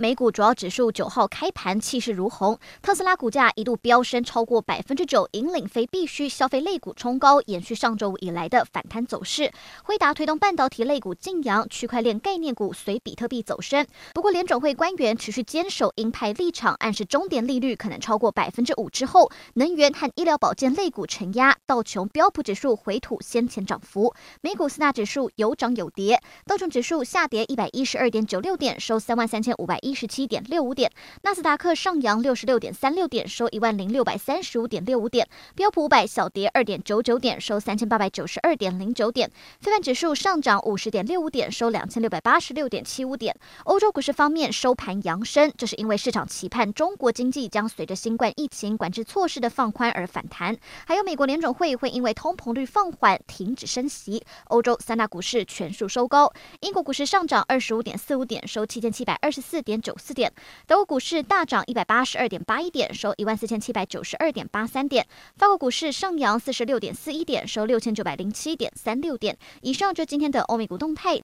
美股主要指数九号开盘气势如虹，特斯拉股价一度飙升超过百分之九，引领非必需消费类股冲高，延续上周五以来的反弹走势。辉达推动半导体类股劲扬，区块链概念股随比特币走升。不过联准会官员持续坚守鹰派立场，暗示终点利率可能超过百分之五之后，能源和医疗保健类股承压，道琼标普指数回吐先前涨幅。美股四大指数有涨有跌，道琼指数下跌一百一十二点九六点，收三万三千五百一一十七点六五点，纳斯达克上扬六十六点三六点，收一万零六百三十五点六五点，标普五百小跌二点九九点，收三千八百九十二点零九点，非指数上涨五十点六五点，收两千六百八十六点七五点。欧洲股市方面收盘扬升，这是因为市场期盼中国经济将随着新冠疫情管制措施的放宽而反弹，还有美国联准会会因为通膨率放缓停止升息。欧洲三大股市全数收高，英国股市上涨二十五点四五点，收七千七百二十四点九四点。德国股市大涨一百八十二点八一点，收一万四千七百九十二点八三点。法国股市上扬四十六点四一点，收六千九百零七点三六点。以上就今天的欧美股动态。